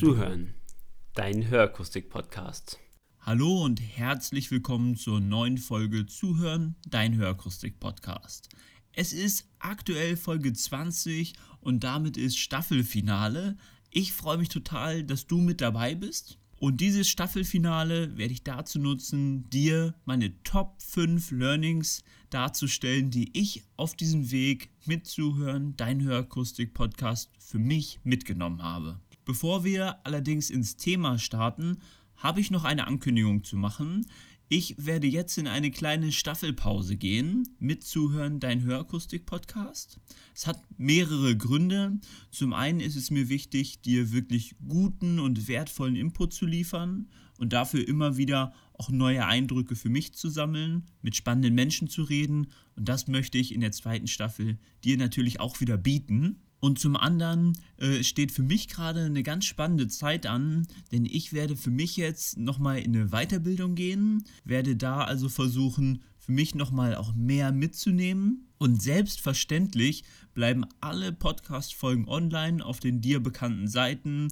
Zuhören, dein Hörakustik-Podcast. Hallo und herzlich willkommen zur neuen Folge Zuhören, dein Hörakustik-Podcast. Es ist aktuell Folge 20 und damit ist Staffelfinale. Ich freue mich total, dass du mit dabei bist. Und dieses Staffelfinale werde ich dazu nutzen, dir meine Top 5 Learnings darzustellen, die ich auf diesem Weg mitzuhören, dein Hörakustik-Podcast für mich mitgenommen habe. Bevor wir allerdings ins Thema starten, habe ich noch eine Ankündigung zu machen. Ich werde jetzt in eine kleine Staffelpause gehen mit Zuhören Dein Hörakustik-Podcast. Es hat mehrere Gründe. Zum einen ist es mir wichtig, dir wirklich guten und wertvollen Input zu liefern und dafür immer wieder auch neue Eindrücke für mich zu sammeln, mit spannenden Menschen zu reden. Und das möchte ich in der zweiten Staffel dir natürlich auch wieder bieten. Und zum anderen äh, steht für mich gerade eine ganz spannende Zeit an, denn ich werde für mich jetzt nochmal in eine Weiterbildung gehen, werde da also versuchen, für mich nochmal auch mehr mitzunehmen. Und selbstverständlich bleiben alle Podcast-Folgen online auf den dir bekannten Seiten,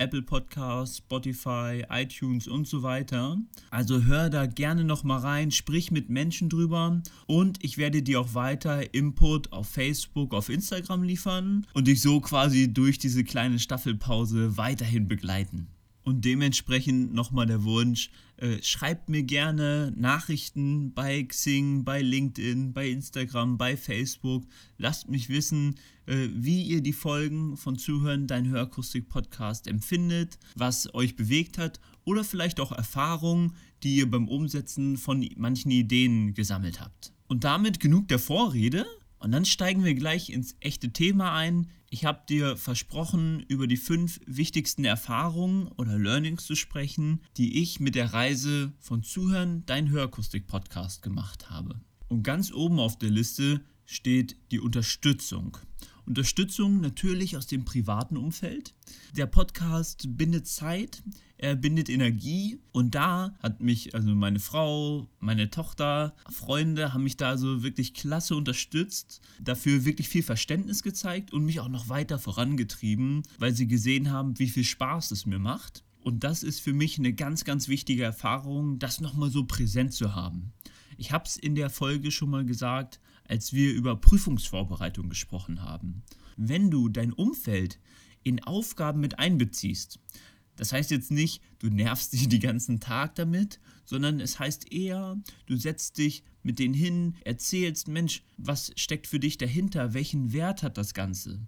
Apple Podcasts, Spotify, iTunes und so weiter. Also hör da gerne noch mal rein, sprich mit Menschen drüber und ich werde dir auch weiter Input auf Facebook, auf Instagram liefern und dich so quasi durch diese kleine Staffelpause weiterhin begleiten. Und dementsprechend nochmal der Wunsch, äh, schreibt mir gerne Nachrichten bei Xing, bei LinkedIn, bei Instagram, bei Facebook. Lasst mich wissen, äh, wie ihr die Folgen von Zuhören, dein Hörakustik-Podcast empfindet, was euch bewegt hat oder vielleicht auch Erfahrungen, die ihr beim Umsetzen von manchen Ideen gesammelt habt. Und damit genug der Vorrede. Und dann steigen wir gleich ins echte Thema ein. Ich habe dir versprochen, über die fünf wichtigsten Erfahrungen oder Learnings zu sprechen, die ich mit der Reise von Zuhören, dein Hörakustik-Podcast gemacht habe. Und ganz oben auf der Liste steht die Unterstützung. Unterstützung natürlich aus dem privaten Umfeld. Der Podcast bindet Zeit, er bindet Energie und da hat mich, also meine Frau, meine Tochter, Freunde haben mich da so wirklich klasse unterstützt, dafür wirklich viel Verständnis gezeigt und mich auch noch weiter vorangetrieben, weil sie gesehen haben, wie viel Spaß es mir macht. Und das ist für mich eine ganz, ganz wichtige Erfahrung, das nochmal so präsent zu haben. Ich habe es in der Folge schon mal gesagt, als wir über Prüfungsvorbereitung gesprochen haben. Wenn du dein Umfeld in Aufgaben mit einbeziehst, das heißt jetzt nicht, du nervst dich den ganzen Tag damit, sondern es heißt eher, du setzt dich mit denen hin, erzählst, Mensch, was steckt für dich dahinter, welchen Wert hat das Ganze?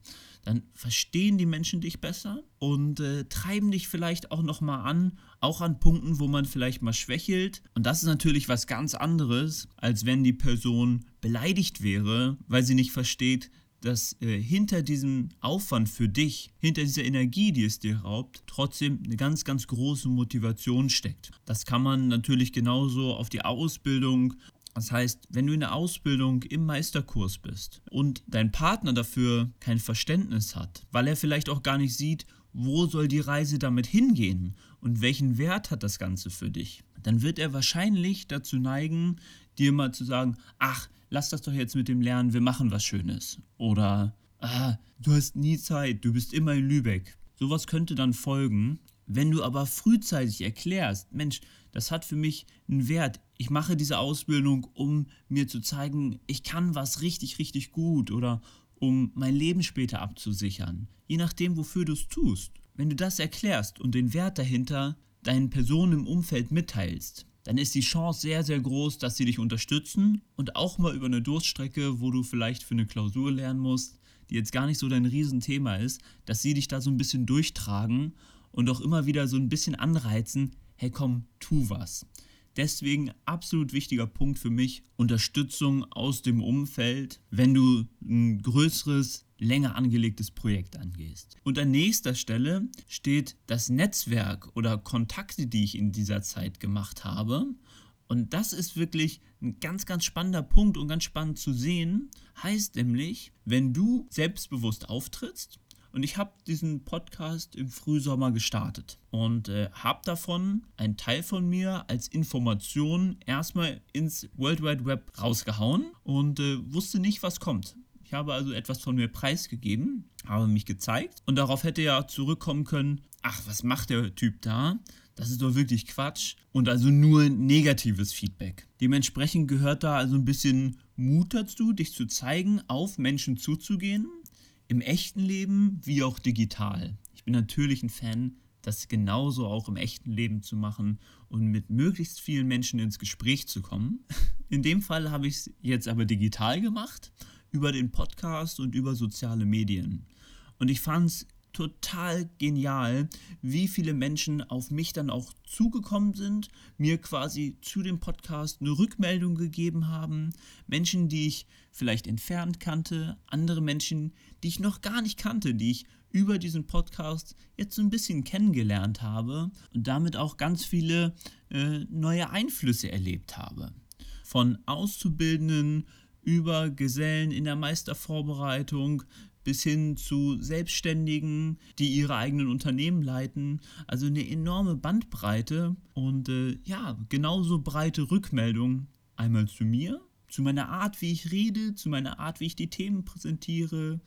Dann verstehen die Menschen dich besser und äh, treiben dich vielleicht auch nochmal an, auch an Punkten, wo man vielleicht mal schwächelt. Und das ist natürlich was ganz anderes, als wenn die Person beleidigt wäre, weil sie nicht versteht, dass äh, hinter diesem Aufwand für dich, hinter dieser Energie, die es dir raubt, trotzdem eine ganz, ganz große Motivation steckt. Das kann man natürlich genauso auf die Ausbildung das heißt, wenn du in der Ausbildung im Meisterkurs bist und dein Partner dafür kein Verständnis hat, weil er vielleicht auch gar nicht sieht, wo soll die Reise damit hingehen und welchen Wert hat das Ganze für dich, dann wird er wahrscheinlich dazu neigen, dir mal zu sagen, ach, lass das doch jetzt mit dem Lernen, wir machen was Schönes. Oder, ah, du hast nie Zeit, du bist immer in Lübeck. Sowas könnte dann folgen. Wenn du aber frühzeitig erklärst, Mensch, das hat für mich einen Wert. Ich mache diese Ausbildung, um mir zu zeigen, ich kann was richtig, richtig gut oder um mein Leben später abzusichern. Je nachdem, wofür du es tust. Wenn du das erklärst und den Wert dahinter deinen Personen im Umfeld mitteilst, dann ist die Chance sehr, sehr groß, dass sie dich unterstützen und auch mal über eine Durststrecke, wo du vielleicht für eine Klausur lernen musst, die jetzt gar nicht so dein Riesenthema ist, dass sie dich da so ein bisschen durchtragen und auch immer wieder so ein bisschen anreizen, hey komm, tu was. Deswegen absolut wichtiger Punkt für mich, Unterstützung aus dem Umfeld, wenn du ein größeres, länger angelegtes Projekt angehst. Und an nächster Stelle steht das Netzwerk oder Kontakte, die ich in dieser Zeit gemacht habe. Und das ist wirklich ein ganz, ganz spannender Punkt und ganz spannend zu sehen. Heißt nämlich, wenn du selbstbewusst auftrittst, und ich habe diesen Podcast im Frühsommer gestartet und äh, habe davon einen Teil von mir als Information erstmal ins World Wide Web rausgehauen und äh, wusste nicht, was kommt. Habe also etwas von mir preisgegeben, habe mich gezeigt und darauf hätte ja zurückkommen können, ach, was macht der Typ da? Das ist doch wirklich Quatsch und also nur negatives Feedback. Dementsprechend gehört da also ein bisschen Mut dazu, dich zu zeigen, auf Menschen zuzugehen, im echten Leben wie auch digital. Ich bin natürlich ein Fan, das genauso auch im echten Leben zu machen und mit möglichst vielen Menschen ins Gespräch zu kommen. In dem Fall habe ich es jetzt aber digital gemacht, über den Podcast und über soziale Medien. Und ich fand es total genial, wie viele Menschen auf mich dann auch zugekommen sind, mir quasi zu dem Podcast eine Rückmeldung gegeben haben. Menschen, die ich vielleicht entfernt kannte, andere Menschen, die ich noch gar nicht kannte, die ich über diesen Podcast jetzt so ein bisschen kennengelernt habe und damit auch ganz viele äh, neue Einflüsse erlebt habe. Von Auszubildenden über Gesellen in der Meistervorbereitung bis hin zu Selbstständigen, die ihre eigenen Unternehmen leiten. Also eine enorme Bandbreite und äh, ja, genauso breite Rückmeldung einmal zu mir, zu meiner Art, wie ich rede, zu meiner Art, wie ich die Themen präsentiere,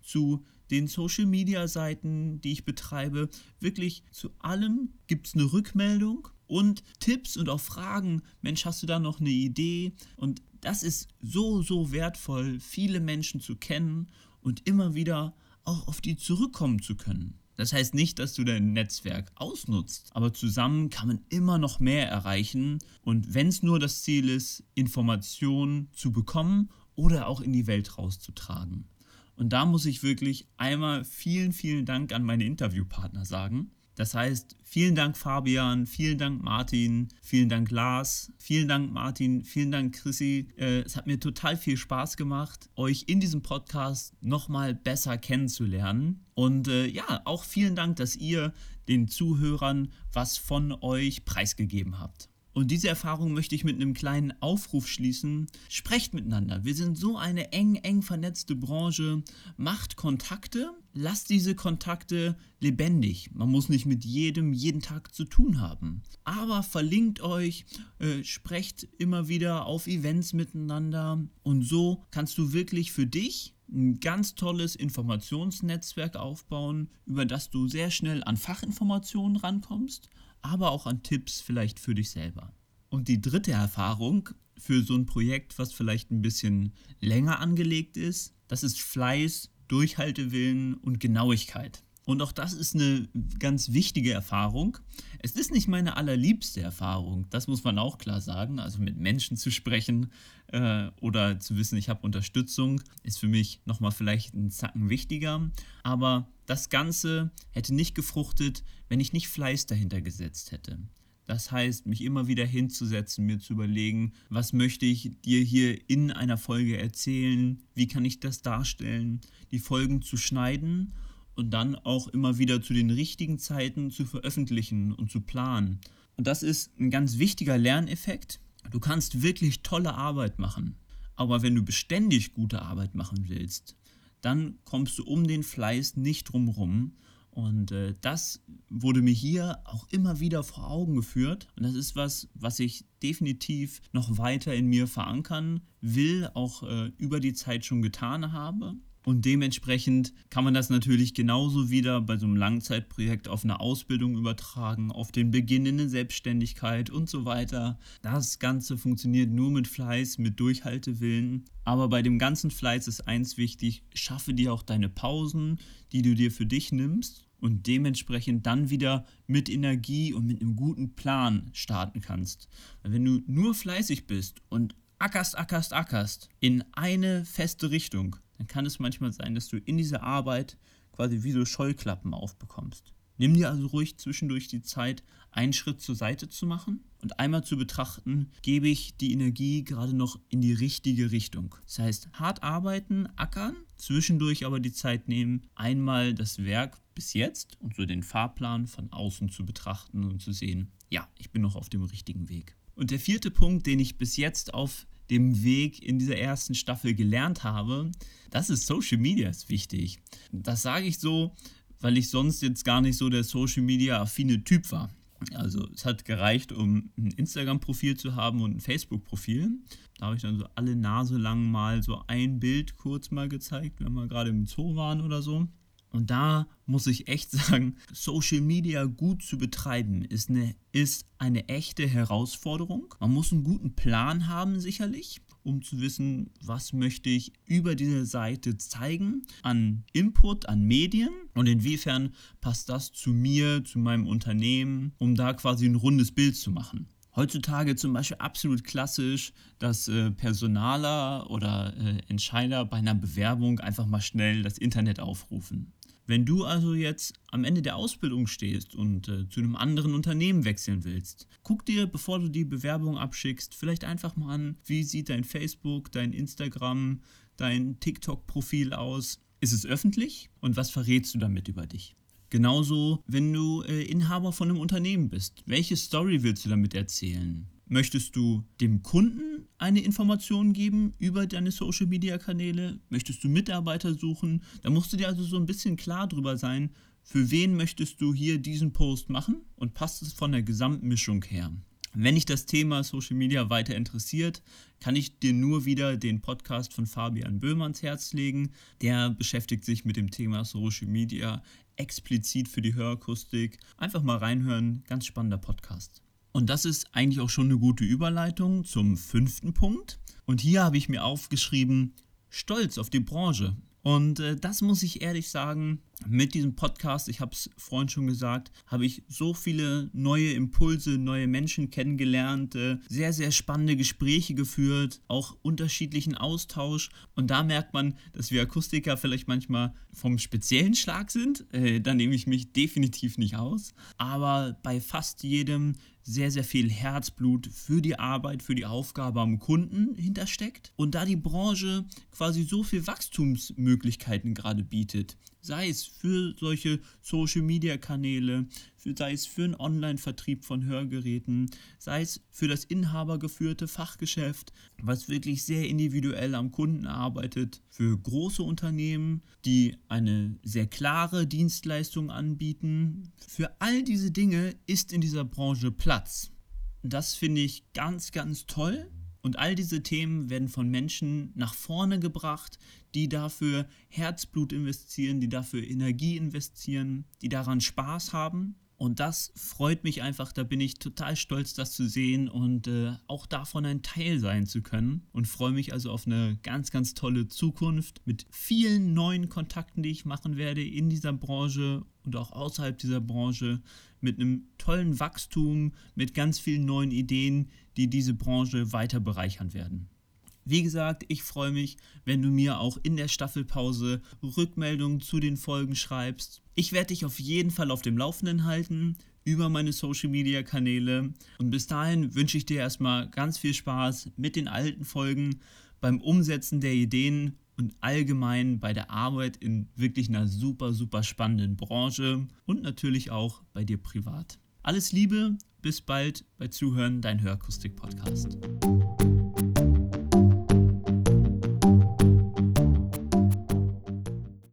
zu den Social-Media-Seiten, die ich betreibe. Wirklich zu allem gibt es eine Rückmeldung und Tipps und auch Fragen. Mensch, hast du da noch eine Idee? Und das ist so, so wertvoll, viele Menschen zu kennen und immer wieder auch auf die zurückkommen zu können. Das heißt nicht, dass du dein Netzwerk ausnutzt, aber zusammen kann man immer noch mehr erreichen. Und wenn es nur das Ziel ist, Informationen zu bekommen oder auch in die Welt rauszutragen. Und da muss ich wirklich einmal vielen, vielen Dank an meine Interviewpartner sagen. Das heißt, vielen Dank Fabian, vielen Dank Martin, vielen Dank Lars, vielen Dank Martin, vielen Dank Chrissy. Äh, es hat mir total viel Spaß gemacht, euch in diesem Podcast nochmal besser kennenzulernen. Und äh, ja, auch vielen Dank, dass ihr den Zuhörern was von euch preisgegeben habt. Und diese Erfahrung möchte ich mit einem kleinen Aufruf schließen. Sprecht miteinander. Wir sind so eine eng, eng vernetzte Branche. Macht Kontakte. Lasst diese Kontakte lebendig. Man muss nicht mit jedem jeden Tag zu tun haben. Aber verlinkt euch, äh, sprecht immer wieder auf Events miteinander. Und so kannst du wirklich für dich ein ganz tolles Informationsnetzwerk aufbauen, über das du sehr schnell an Fachinformationen rankommst aber auch an Tipps vielleicht für dich selber. Und die dritte Erfahrung für so ein Projekt, was vielleicht ein bisschen länger angelegt ist, das ist Fleiß, Durchhaltewillen und Genauigkeit. Und auch das ist eine ganz wichtige Erfahrung. Es ist nicht meine allerliebste Erfahrung, das muss man auch klar sagen. Also mit Menschen zu sprechen äh, oder zu wissen, ich habe Unterstützung, ist für mich nochmal vielleicht ein Zacken wichtiger. Aber das Ganze hätte nicht gefruchtet, wenn ich nicht Fleiß dahinter gesetzt hätte. Das heißt, mich immer wieder hinzusetzen, mir zu überlegen, was möchte ich dir hier in einer Folge erzählen, wie kann ich das darstellen, die Folgen zu schneiden und dann auch immer wieder zu den richtigen Zeiten zu veröffentlichen und zu planen. Und das ist ein ganz wichtiger Lerneffekt. Du kannst wirklich tolle Arbeit machen, aber wenn du beständig gute Arbeit machen willst, dann kommst du um den Fleiß nicht drumherum. Und äh, das wurde mir hier auch immer wieder vor Augen geführt. Und das ist was, was ich definitiv noch weiter in mir verankern will, auch äh, über die Zeit schon getan habe. Und dementsprechend kann man das natürlich genauso wieder bei so einem Langzeitprojekt auf eine Ausbildung übertragen, auf den Beginn in eine Selbstständigkeit und so weiter. Das Ganze funktioniert nur mit Fleiß, mit Durchhaltewillen. Aber bei dem ganzen Fleiß ist eins wichtig, schaffe dir auch deine Pausen, die du dir für dich nimmst und dementsprechend dann wieder mit Energie und mit einem guten Plan starten kannst. Weil wenn du nur fleißig bist und ackerst, ackerst, ackerst in eine feste Richtung, dann kann es manchmal sein, dass du in dieser Arbeit quasi wie so Scheuklappen aufbekommst. Nimm dir also ruhig zwischendurch die Zeit, einen Schritt zur Seite zu machen und einmal zu betrachten, gebe ich die Energie gerade noch in die richtige Richtung. Das heißt, hart arbeiten, ackern, zwischendurch aber die Zeit nehmen, einmal das Werk bis jetzt und so den Fahrplan von außen zu betrachten und zu sehen, ja, ich bin noch auf dem richtigen Weg. Und der vierte Punkt, den ich bis jetzt auf dem Weg in dieser ersten Staffel gelernt habe, das ist Social Media ist wichtig. Das sage ich so, weil ich sonst jetzt gar nicht so der Social Media affine Typ war. Also es hat gereicht, um ein Instagram-Profil zu haben und ein Facebook-Profil. Da habe ich dann so alle Nase lang mal so ein Bild kurz mal gezeigt, wenn wir gerade im Zoo waren oder so. Und da muss ich echt sagen, Social Media gut zu betreiben ist eine, ist eine echte Herausforderung. Man muss einen guten Plan haben, sicherlich, um zu wissen, was möchte ich über diese Seite zeigen an Input, an Medien und inwiefern passt das zu mir, zu meinem Unternehmen, um da quasi ein rundes Bild zu machen. Heutzutage zum Beispiel absolut klassisch, dass äh, Personaler oder äh, Entscheider bei einer Bewerbung einfach mal schnell das Internet aufrufen. Wenn du also jetzt am Ende der Ausbildung stehst und äh, zu einem anderen Unternehmen wechseln willst, guck dir, bevor du die Bewerbung abschickst, vielleicht einfach mal an, wie sieht dein Facebook, dein Instagram, dein TikTok-Profil aus. Ist es öffentlich und was verrätst du damit über dich? Genauso, wenn du äh, Inhaber von einem Unternehmen bist. Welche Story willst du damit erzählen? Möchtest du dem Kunden eine Information geben über deine Social Media Kanäle? Möchtest du Mitarbeiter suchen? Da musst du dir also so ein bisschen klar drüber sein, für wen möchtest du hier diesen Post machen und passt es von der Gesamtmischung her. Wenn dich das Thema Social Media weiter interessiert, kann ich dir nur wieder den Podcast von Fabian Böhm ans Herz legen. Der beschäftigt sich mit dem Thema Social Media explizit für die Hörakustik. Einfach mal reinhören, ganz spannender Podcast. Und das ist eigentlich auch schon eine gute Überleitung zum fünften Punkt. Und hier habe ich mir aufgeschrieben, Stolz auf die Branche. Und äh, das muss ich ehrlich sagen, mit diesem Podcast, ich habe es vorhin schon gesagt, habe ich so viele neue Impulse, neue Menschen kennengelernt, äh, sehr, sehr spannende Gespräche geführt, auch unterschiedlichen Austausch. Und da merkt man, dass wir Akustiker vielleicht manchmal vom speziellen Schlag sind. Äh, da nehme ich mich definitiv nicht aus. Aber bei fast jedem sehr, sehr viel Herzblut für die Arbeit, für die Aufgabe am Kunden hintersteckt. Und da die Branche quasi so viel Wachstumsmöglichkeiten gerade bietet, sei es für solche Social-Media-Kanäle, sei es für einen Online-Vertrieb von Hörgeräten, sei es für das inhabergeführte Fachgeschäft, was wirklich sehr individuell am Kunden arbeitet, für große Unternehmen, die eine sehr klare Dienstleistung anbieten. Für all diese Dinge ist in dieser Branche Platz. Das finde ich ganz, ganz toll. Und all diese Themen werden von Menschen nach vorne gebracht, die dafür Herzblut investieren, die dafür Energie investieren, die daran Spaß haben. Und das freut mich einfach, da bin ich total stolz, das zu sehen und äh, auch davon ein Teil sein zu können. Und freue mich also auf eine ganz, ganz tolle Zukunft mit vielen neuen Kontakten, die ich machen werde in dieser Branche und auch außerhalb dieser Branche, mit einem tollen Wachstum, mit ganz vielen neuen Ideen, die diese Branche weiter bereichern werden. Wie gesagt, ich freue mich, wenn du mir auch in der Staffelpause Rückmeldungen zu den Folgen schreibst. Ich werde dich auf jeden Fall auf dem Laufenden halten über meine Social Media Kanäle. Und bis dahin wünsche ich dir erstmal ganz viel Spaß mit den alten Folgen, beim Umsetzen der Ideen und allgemein bei der Arbeit in wirklich einer super, super spannenden Branche und natürlich auch bei dir privat. Alles Liebe, bis bald bei Zuhören, dein Hörakustik-Podcast.